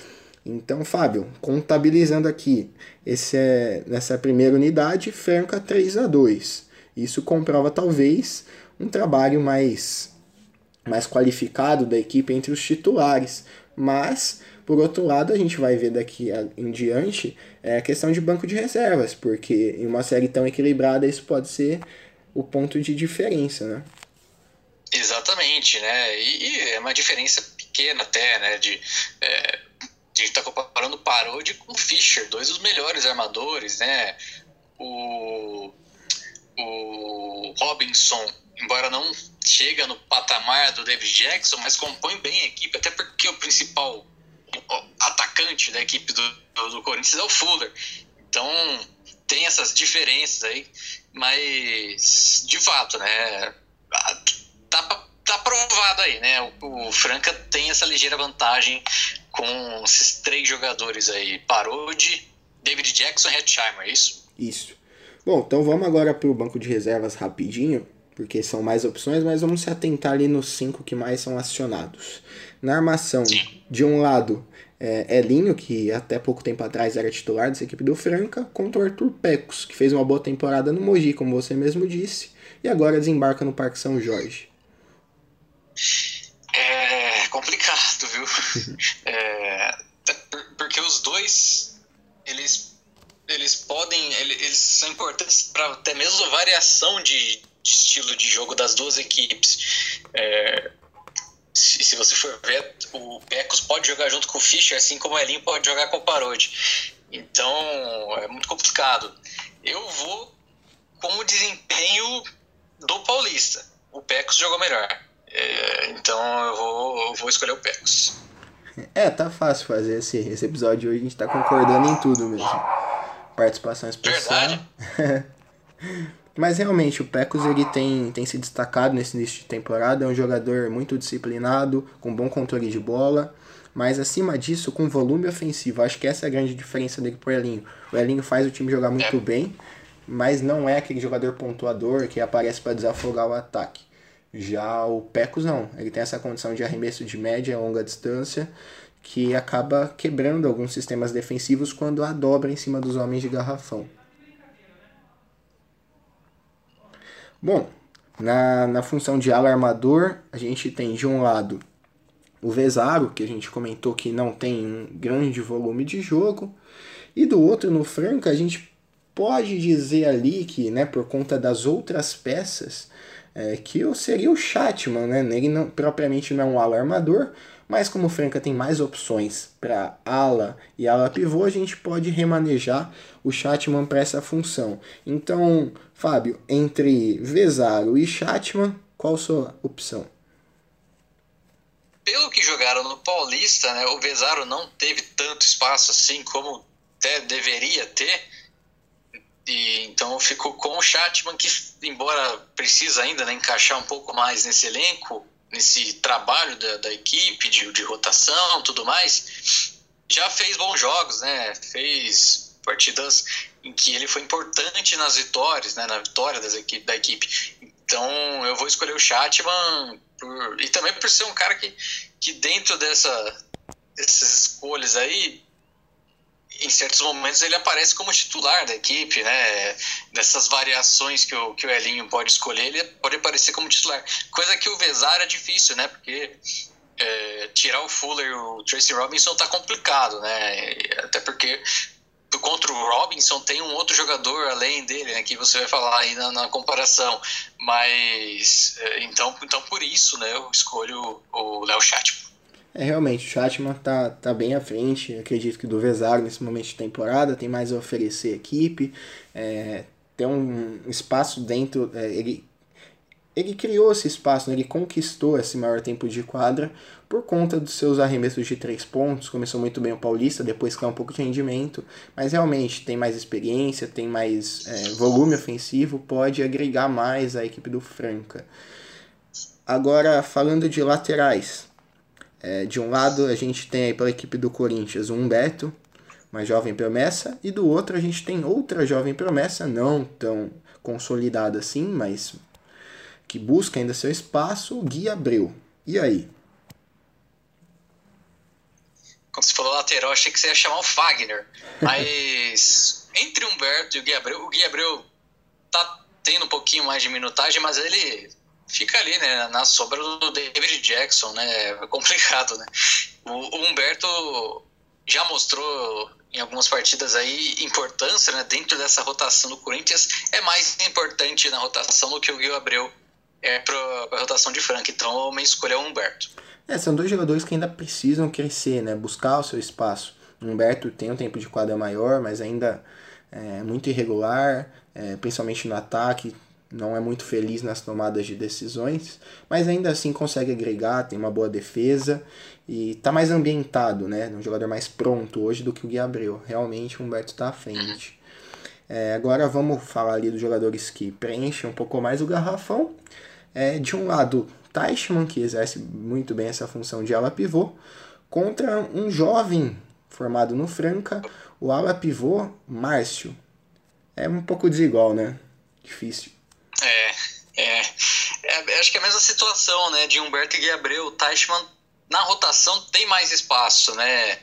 Então, Fábio, contabilizando aqui, esse é, nessa primeira unidade, Franca 3 a 2 Isso comprova talvez um trabalho mais, mais qualificado da equipe entre os titulares. Mas por outro lado, a gente vai ver daqui em diante é a questão de banco de reservas, porque em uma série tão equilibrada isso pode ser o ponto de diferença, né? Exatamente, né? E, e é uma diferença pequena até, né? De, é, a gente tá comparando Parodi com Fischer, dois dos melhores armadores, né? O, o Robinson, embora não chega no patamar do David Jackson, mas compõe bem a equipe, até porque o principal atacante da equipe do, do, do Corinthians é o Fuller. Então tem essas diferenças aí, mas de fato, né? Tá, tá provado aí, né? O, o Franca tem essa ligeira vantagem com esses três jogadores aí: Parodi, David Jackson e Hetzheimer, é isso? Isso. Bom, então vamos agora para o banco de reservas rapidinho, porque são mais opções, mas vamos se atentar ali nos cinco que mais são acionados. Na armação, de um lado, é, Elinho, que até pouco tempo atrás era titular dessa equipe do Franca, contra o Arthur Pecos, que fez uma boa temporada no Mogi, como você mesmo disse, e agora desembarca no Parque São Jorge. É complicado, viu? *laughs* é, porque os dois, eles, eles podem, eles são importantes para até mesmo variação de, de, estilo de jogo das duas equipes. É, se, se você for ver, o Pecos pode jogar junto com o Fischer, assim como o Elin pode jogar com o Parodi. Então, é muito complicado. Eu vou com o desempenho do Paulista. O Pecos jogou melhor. É, então, eu vou, eu vou escolher o Pecos. É, tá fácil fazer esse, esse episódio hoje. A gente tá concordando em tudo mesmo. Participação especial. Verdade. *laughs* Mas realmente, o Pecos ele tem, tem se destacado nesse início de temporada. É um jogador muito disciplinado, com bom controle de bola. Mas acima disso, com volume ofensivo. Acho que essa é a grande diferença dele pro Elinho. O Elinho faz o time jogar muito bem, mas não é aquele jogador pontuador que aparece para desafogar o ataque. Já o Pecos não. Ele tem essa condição de arremesso de média e longa distância que acaba quebrando alguns sistemas defensivos quando a dobra em cima dos homens de garrafão. Bom, na, na função de ala armador, a gente tem de um lado o Vesaro, que a gente comentou que não tem um grande volume de jogo, e do outro, no Franca, a gente pode dizer ali que, né, por conta das outras peças, é, que seria o Chatman, né? Ele não, propriamente não é um ala armador, mas como o Franca tem mais opções para ala e ala pivô, a gente pode remanejar o Chatman para essa função. Então, Fábio, entre Vesaro e Chatman, qual a sua opção? Pelo que jogaram no Paulista, né, o Vesaro não teve tanto espaço assim como até deveria ter. E, então ficou com o Chatman, que, embora precisa ainda né, encaixar um pouco mais nesse elenco, nesse trabalho da, da equipe de, de rotação tudo mais, já fez bons jogos, né? Fez partidas em que ele foi importante nas vitórias, né? Na vitória das equipe, da equipe. Então eu vou escolher o Chatman por, e também por ser um cara que, que dentro dessa, dessas escolhas aí, em certos momentos ele aparece como titular da equipe, né? Dessas variações que o, que o Elinho pode escolher, ele pode aparecer como titular. Coisa que o Vezar é difícil, né? Porque é, tirar o Fuller e o Tracy Robinson tá complicado, né? Até porque contra o Robinson tem um outro jogador além dele, né, que você vai falar aí na, na comparação. Mas é, então, então por isso, né, eu escolho o Léo Chatman. É, realmente, o Chatman tá, tá bem à frente, acredito que do Vezar nesse momento de temporada, tem mais a oferecer equipe, é, tem um espaço dentro, é, ele ele criou esse espaço, né? ele conquistou esse maior tempo de quadra por conta dos seus arremessos de três pontos. Começou muito bem o Paulista, depois caiu um pouco de rendimento, mas realmente tem mais experiência, tem mais é, volume ofensivo, pode agregar mais à equipe do Franca. Agora, falando de laterais, é, de um lado a gente tem aí pela equipe do Corinthians o Humberto, uma jovem promessa, e do outro a gente tem outra jovem promessa, não tão consolidada assim, mas que busca ainda seu espaço, o Gui Abreu. E aí? Quando você falou lateral, achei que você ia chamar o Fagner. *laughs* Mas entre o Humberto e o Gui Abreu, o Gui Abreu tá tendo um pouquinho mais de minutagem, mas ele fica ali, né, na sombra do David Jackson, né? É complicado, né? O, Humberto já mostrou em algumas partidas aí importância, né, dentro dessa rotação do Corinthians, é mais importante na rotação do que o Gui Abreu é para a rotação de Frank. Então, a minha escolha é o Humberto. É, são dois jogadores que ainda precisam crescer, né? Buscar o seu espaço. O Humberto tem um tempo de quadra maior, mas ainda é muito irregular, é, principalmente no ataque. Não é muito feliz nas tomadas de decisões, mas ainda assim consegue agregar, tem uma boa defesa e tá mais ambientado, né? Um jogador mais pronto hoje do que o Gui Abreu. Realmente o Humberto tá à frente. É, agora vamos falar ali dos jogadores que preenchem um pouco mais o garrafão. É, de um lado, Teichmann, que exerce muito bem essa função de ala pivô, contra um jovem formado no Franca, o ala pivô Márcio. É um pouco desigual, né? Difícil. É, é, é, acho que é a mesma situação, né, de Humberto e Gabriel. O Teichmann na rotação tem mais espaço, né?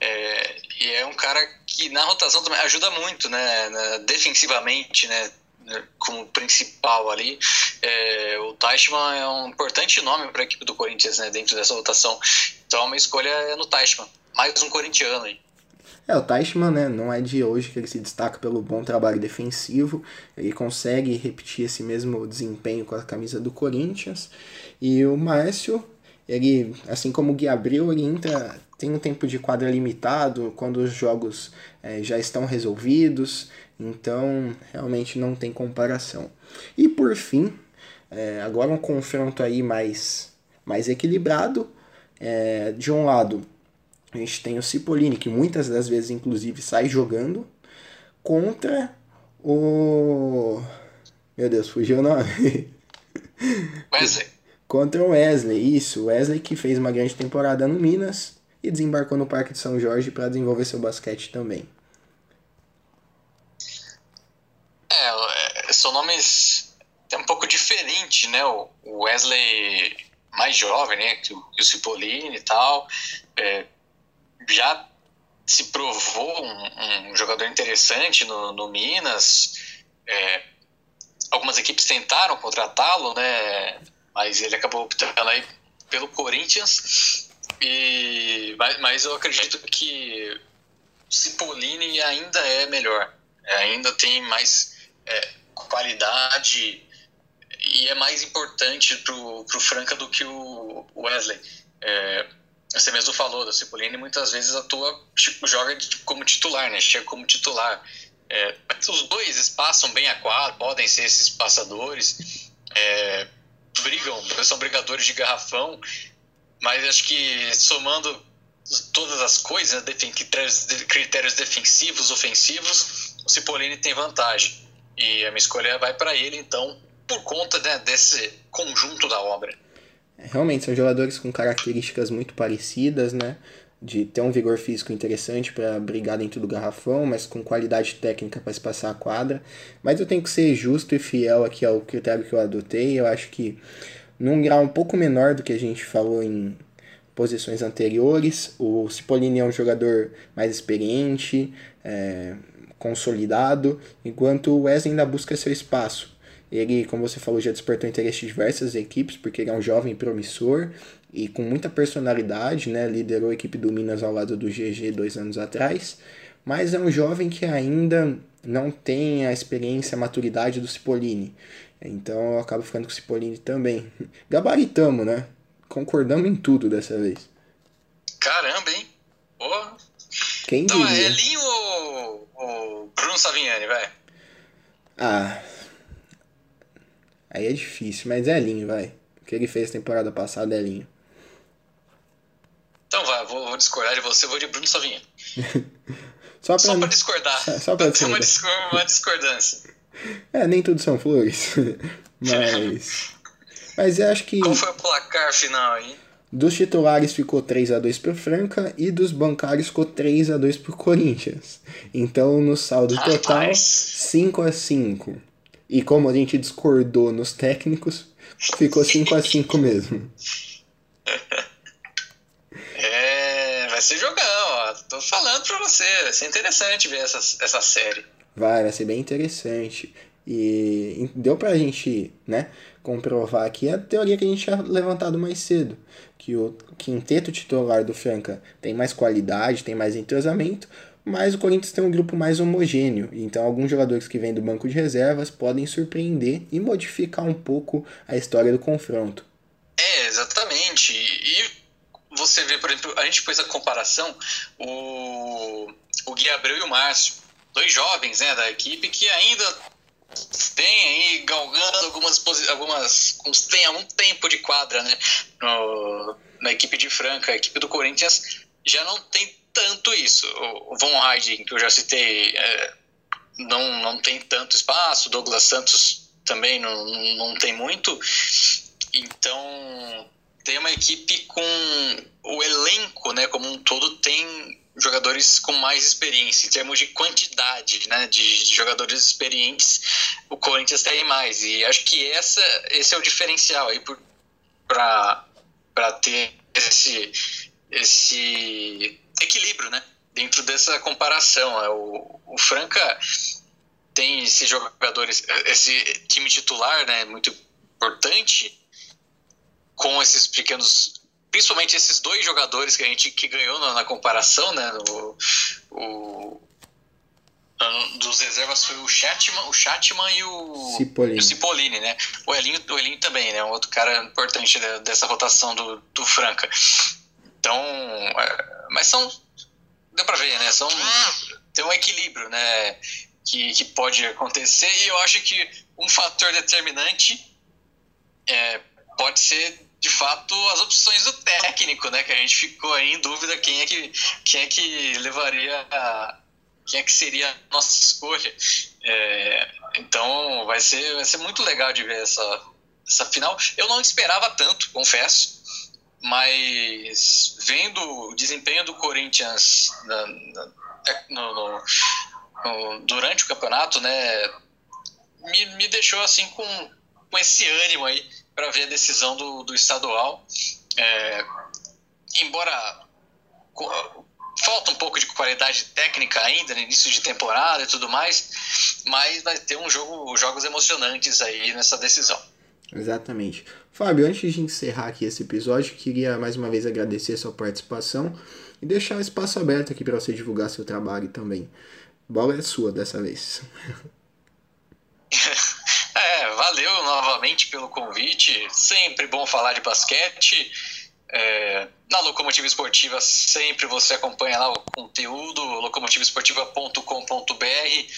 É, e é um cara que na rotação também ajuda muito, né? Defensivamente, né? como principal ali. É, o Teichmann é um importante nome para a equipe do Corinthians né, dentro dessa votação. Então, a minha escolha é no Teichmann. Mais um corintiano aí. É, o Teichmann, né, não é de hoje que ele se destaca pelo bom trabalho defensivo, ele consegue repetir esse mesmo desempenho com a camisa do Corinthians, e o Márcio, ele, assim como o Gui Abreu, ele entra, tem um tempo de quadra limitado, quando os jogos é, já estão resolvidos, então, realmente não tem comparação. E por fim, é, agora um confronto aí mais, mais equilibrado. É, de um lado, a gente tem o Cipollini, que muitas das vezes, inclusive, sai jogando, contra o. Meu Deus, fugiu o nome. *laughs* Wesley. contra o Wesley, isso. Wesley que fez uma grande temporada no Minas e desembarcou no Parque de São Jorge para desenvolver seu basquete também. É, são nomes um pouco diferentes, né? O Wesley mais jovem, né? Que o, que o Cipollini e tal. É, já se provou um, um, jogador interessante no, no Minas. É, algumas equipes tentaram contratá-lo, né? Mas ele acabou optando aí pelo Corinthians. E, mas, mas eu acredito que Cipollini ainda é melhor. Ainda tem mais é, qualidade e é mais importante pro, pro Franca do que o Wesley. É, você mesmo falou, da Cipollini muitas vezes atua, tipo, joga como titular, né? Chega como titular. É, os dois espaçam bem a quadra, podem ser esses passadores, é, brigam, são brigadores de garrafão, mas acho que somando todas as coisas, né, critérios, critérios defensivos, ofensivos, o Cipollini tem vantagem. E a minha escolha vai para ele, então, por conta né, desse conjunto da obra. Realmente, são jogadores com características muito parecidas, né? de ter um vigor físico interessante para brigar dentro do garrafão, mas com qualidade técnica para se passar a quadra. Mas eu tenho que ser justo e fiel aqui ao critério que eu adotei. Eu acho que num grau um pouco menor do que a gente falou em posições anteriores, o Cipollini é um jogador mais experiente, é, consolidado, enquanto o Wesley ainda busca seu espaço. Ele, como você falou, já despertou interesse de diversas equipes, porque ele é um jovem promissor e com muita personalidade, né? Liderou a equipe do Minas ao lado do GG dois anos atrás, mas é um jovem que ainda não tem a experiência, a maturidade do Cipollini. Então eu acabo ficando com o Cipollini também. *laughs* Gabaritamos, né? Concordamos em tudo dessa vez. Caramba, hein? Porra. Quem então, diria? é Elinho ou, ou Bruno Savignani, vai? Ah, Aí é difícil, mas é Linho, vai. O que ele fez temporada passada é Linho. Então vai, vou, vou discordar de você, vou de Bruno Savinha. só, *laughs* pra, só pra discordar. Só, só pra ter *laughs* uma, uma discordância. *laughs* É, nem tudo são flores. mas. mas eu acho que. Qual foi o placar final aí? Dos titulares ficou 3 a 2 pro Franca e dos bancários ficou 3 a 2 pro Corinthians. Então, no saldo Rapaz. total, 5 a 5 E como a gente discordou nos técnicos, ficou 5 a 5 mesmo. É, vai ser jogão, ó. Tô falando pra você, vai ser interessante ver essa, essa série. Vai, vai ser bem interessante. E deu pra gente, né, comprovar aqui a teoria que a gente tinha levantado mais cedo. Que o quinteto titular do Franca tem mais qualidade, tem mais entrosamento, mas o Corinthians tem um grupo mais homogêneo. Então alguns jogadores que vêm do banco de reservas podem surpreender e modificar um pouco a história do confronto. É, exatamente. E você vê, por exemplo, a gente pôs a comparação, o, o Gui Abreu e o Márcio, dois jovens né, da equipe que ainda tem aí galgando algumas algumas tem algum tempo de quadra né no, na equipe de Franca a equipe do Corinthians já não tem tanto isso o Von Heiden que eu já citei é, não não tem tanto espaço Douglas Santos também não, não tem muito então tem uma equipe com o elenco né como um todo tem jogadores com mais experiência. Em termos de quantidade né, de jogadores experientes, o Corinthians tem mais. E acho que essa, esse é o diferencial aí para ter esse, esse equilíbrio né, dentro dessa comparação. É, o, o Franca tem esses jogadores, esse time titular né, muito importante, com esses pequenos principalmente esses dois jogadores que a gente que ganhou na, na comparação, né? O, o, dos reservas foi o Chatman, o Chatman e o Cipollini, o Cipollini né? O Elinho, o Elinho também, né? Um outro cara importante dessa rotação do, do Franca. Então, é, mas são deu para ver, né? São tem um equilíbrio, né? Que, que pode acontecer e eu acho que um fator determinante é, pode ser de fato as opções do técnico, né? Que a gente ficou aí em dúvida quem é que, quem é que levaria a, quem é que seria a nossa escolha. É, então vai ser, vai ser muito legal de ver essa, essa final. Eu não esperava tanto, confesso, mas vendo o desempenho do Corinthians na, na, no, no, durante o campeonato, né? Me, me deixou assim com, com esse ânimo aí para ver a decisão do, do estadual. É, embora falta um pouco de qualidade técnica ainda no início de temporada e tudo mais, mas vai ter um jogo, jogos emocionantes aí nessa decisão. Exatamente. Fábio, antes de encerrar aqui esse episódio, queria mais uma vez agradecer a sua participação e deixar o espaço aberto aqui para você divulgar seu trabalho também. Bola é sua dessa vez. *laughs* É, valeu novamente pelo convite. Sempre bom falar de basquete. É, na Locomotiva Esportiva sempre você acompanha lá o conteúdo, locomotivaesportiva.com.br.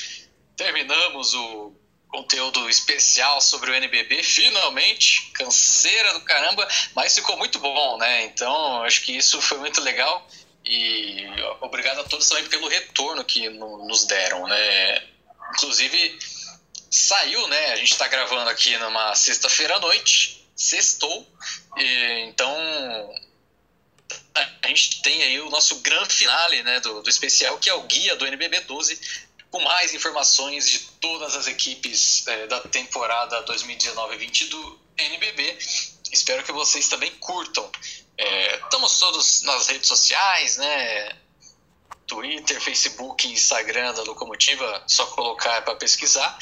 Terminamos o conteúdo especial sobre o NBB, finalmente, canseira do caramba, mas ficou muito bom, né? Então, acho que isso foi muito legal e obrigado a todos também pelo retorno que nos deram, né? Inclusive, saiu, né? A gente está gravando aqui numa sexta-feira à noite, sextou, e, então a gente tem aí o nosso grande finale né, do, do especial, que é o guia do NBB 12, com mais informações de todas as equipes é, da temporada 2019-20 do NBB. Espero que vocês também curtam. É, estamos todos nas redes sociais, né? Twitter, Facebook, Instagram da Locomotiva, só colocar para pesquisar.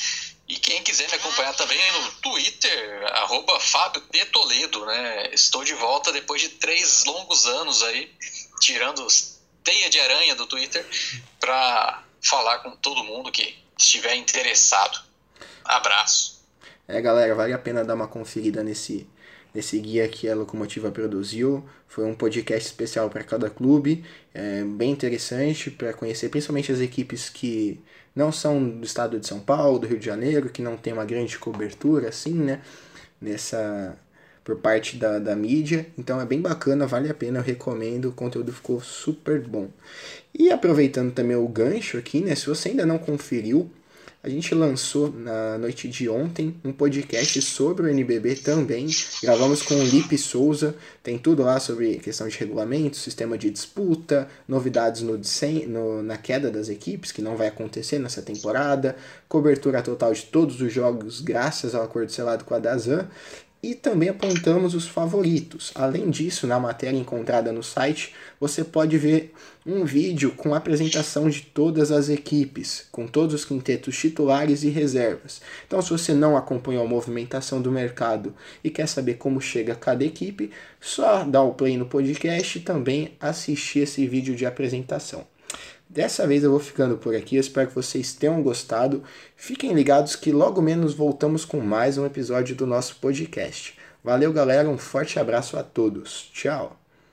E quem quiser me acompanhar também no Twitter, arroba Fábio. Toledo, né? Estou de volta depois de três longos anos aí, tirando teia de aranha do Twitter, para falar com todo mundo que estiver interessado. Abraço. É, galera, vale a pena dar uma conferida nesse, nesse guia que a Locomotiva produziu. Foi um podcast especial para cada clube, é, bem interessante para conhecer principalmente as equipes que não são do estado de São Paulo, do Rio de Janeiro, que não tem uma grande cobertura assim, né? Nessa por parte da, da mídia. Então é bem bacana, vale a pena, eu recomendo. O conteúdo ficou super bom. E aproveitando também o gancho aqui, né? Se você ainda não conferiu, a gente lançou na noite de ontem um podcast sobre o NBB também. Gravamos com o Lipe Souza. Tem tudo lá sobre questão de regulamento, sistema de disputa, novidades no, no, na queda das equipes, que não vai acontecer nessa temporada, cobertura total de todos os jogos, graças ao acordo selado com a Dazan e também apontamos os favoritos. Além disso, na matéria encontrada no site, você pode ver um vídeo com a apresentação de todas as equipes, com todos os quintetos titulares e reservas. Então, se você não acompanhou a movimentação do mercado e quer saber como chega cada equipe, só dá o play no podcast e também assistir esse vídeo de apresentação. Dessa vez eu vou ficando por aqui, eu espero que vocês tenham gostado. Fiquem ligados que logo menos voltamos com mais um episódio do nosso podcast. Valeu, galera, um forte abraço a todos. Tchau.